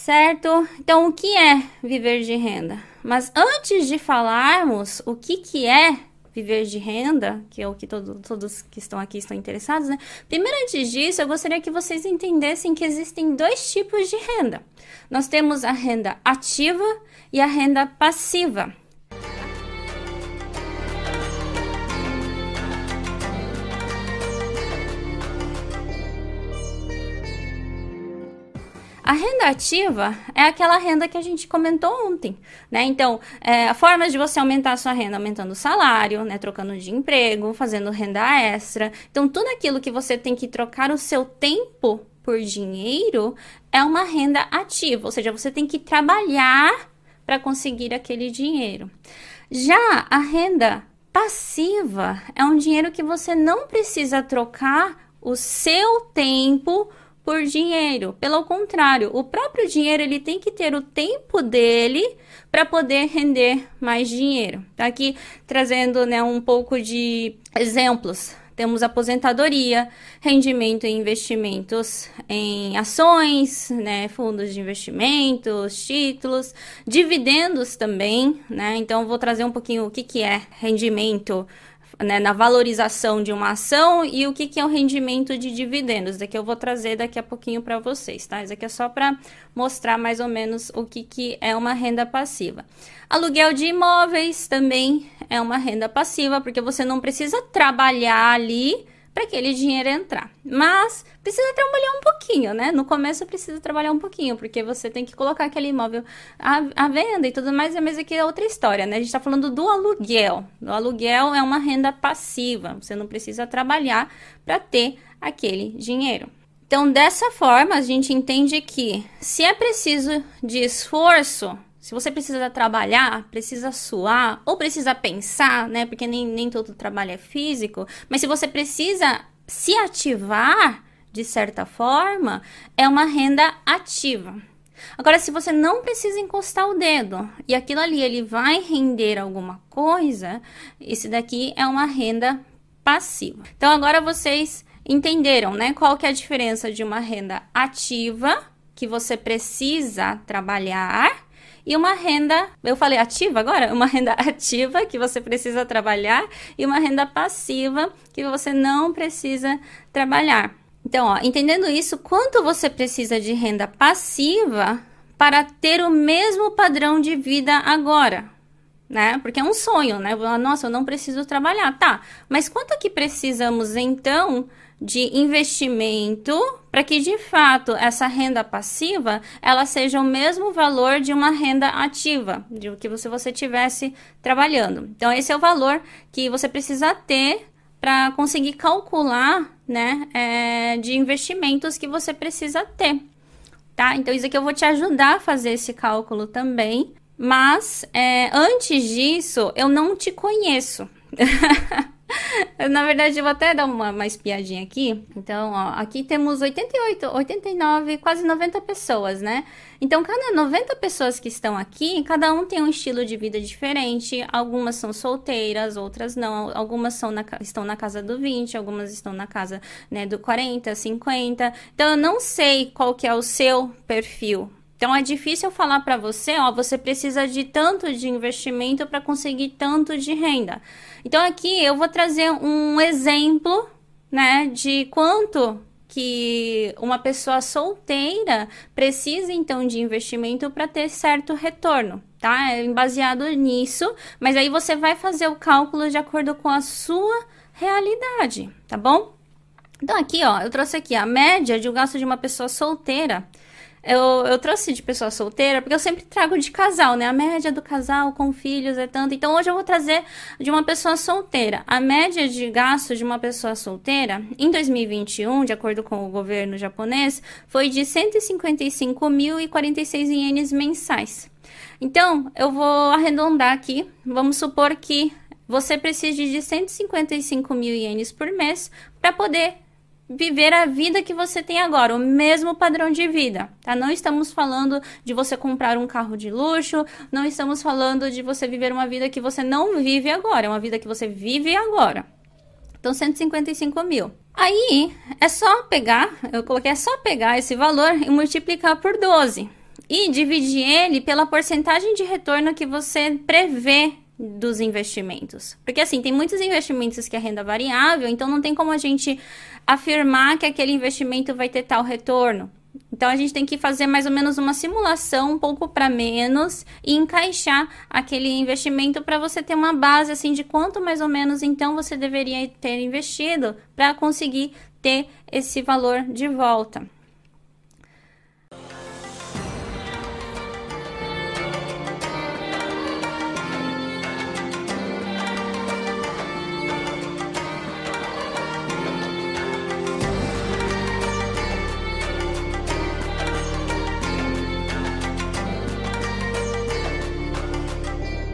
Certo? Então, o que é viver de renda? Mas antes de falarmos o que, que é viver de renda, que é o que todo, todos que estão aqui estão interessados, né? Primeiro, antes disso, eu gostaria que vocês entendessem que existem dois tipos de renda. Nós temos a renda ativa e a renda passiva. A renda ativa é aquela renda que a gente comentou ontem, né? Então, é, a forma de você aumentar a sua renda, aumentando o salário, né? Trocando de emprego, fazendo renda extra. Então, tudo aquilo que você tem que trocar o seu tempo por dinheiro é uma renda ativa, ou seja, você tem que trabalhar para conseguir aquele dinheiro. Já a renda passiva é um dinheiro que você não precisa trocar o seu tempo por dinheiro. Pelo contrário, o próprio dinheiro ele tem que ter o tempo dele para poder render mais dinheiro. Tá aqui trazendo né, um pouco de exemplos. Temos aposentadoria, rendimento em investimentos em ações, né, fundos de investimentos, títulos, dividendos também, né? Então vou trazer um pouquinho o que, que é rendimento né, na valorização de uma ação e o que, que é o rendimento de dividendos. Daqui eu vou trazer daqui a pouquinho para vocês, tá? Isso aqui é só para mostrar mais ou menos o que, que é uma renda passiva. Aluguel de imóveis também é uma renda passiva, porque você não precisa trabalhar ali para aquele dinheiro entrar. Mas precisa trabalhar um pouquinho, né? No começo precisa trabalhar um pouquinho, porque você tem que colocar aquele imóvel à, à venda e tudo mais, mas aqui é outra história, né? A gente está falando do aluguel. O aluguel é uma renda passiva, você não precisa trabalhar para ter aquele dinheiro. Então, dessa forma, a gente entende que se é preciso de esforço, se você precisa trabalhar, precisa suar ou precisa pensar, né? Porque nem, nem todo trabalho é físico, mas se você precisa se ativar de certa forma, é uma renda ativa. Agora, se você não precisa encostar o dedo e aquilo ali ele vai render alguma coisa, esse daqui é uma renda passiva. Então, agora vocês entenderam, né? Qual que é a diferença de uma renda ativa que você precisa trabalhar e uma renda, eu falei ativa agora? Uma renda ativa que você precisa trabalhar e uma renda passiva que você não precisa trabalhar. Então, ó, entendendo isso, quanto você precisa de renda passiva para ter o mesmo padrão de vida agora? Né? Porque é um sonho, né? Nossa, eu não preciso trabalhar. Tá, mas quanto que precisamos então de investimento para que de fato essa renda passiva ela seja o mesmo valor de uma renda ativa, de que você você tivesse trabalhando. Então esse é o valor que você precisa ter para conseguir calcular, né, é, de investimentos que você precisa ter, tá? Então isso aqui eu vou te ajudar a fazer esse cálculo também, mas é, antes disso eu não te conheço. Na verdade, eu vou até dar uma, uma espiadinha aqui. Então, ó, aqui temos 88, 89, quase 90 pessoas, né? Então, cada 90 pessoas que estão aqui, cada um tem um estilo de vida diferente. Algumas são solteiras, outras não. Algumas são na, estão na casa do 20, algumas estão na casa né, do 40, 50. Então, eu não sei qual que é o seu perfil, então é difícil falar para você, ó, você precisa de tanto de investimento para conseguir tanto de renda. Então aqui eu vou trazer um exemplo, né, de quanto que uma pessoa solteira precisa então de investimento para ter certo retorno, tá? É baseado nisso, mas aí você vai fazer o cálculo de acordo com a sua realidade, tá bom? Então aqui, ó, eu trouxe aqui a média de um gasto de uma pessoa solteira eu, eu trouxe de pessoa solteira, porque eu sempre trago de casal, né? A média do casal com filhos é tanto. Então, hoje eu vou trazer de uma pessoa solteira. A média de gasto de uma pessoa solteira, em 2021, de acordo com o governo japonês, foi de 155.046 ienes mensais. Então, eu vou arredondar aqui. Vamos supor que você precise de 155 mil ienes por mês para poder viver a vida que você tem agora, o mesmo padrão de vida, tá? Não estamos falando de você comprar um carro de luxo, não estamos falando de você viver uma vida que você não vive agora, é uma vida que você vive agora. Então, 155 mil. Aí, é só pegar, eu coloquei, é só pegar esse valor e multiplicar por 12. e dividir ele pela porcentagem de retorno que você prevê dos investimentos. Porque assim, tem muitos investimentos que é renda variável, então não tem como a gente afirmar que aquele investimento vai ter tal retorno. Então a gente tem que fazer mais ou menos uma simulação um pouco para menos e encaixar aquele investimento para você ter uma base assim de quanto mais ou menos então você deveria ter investido para conseguir ter esse valor de volta.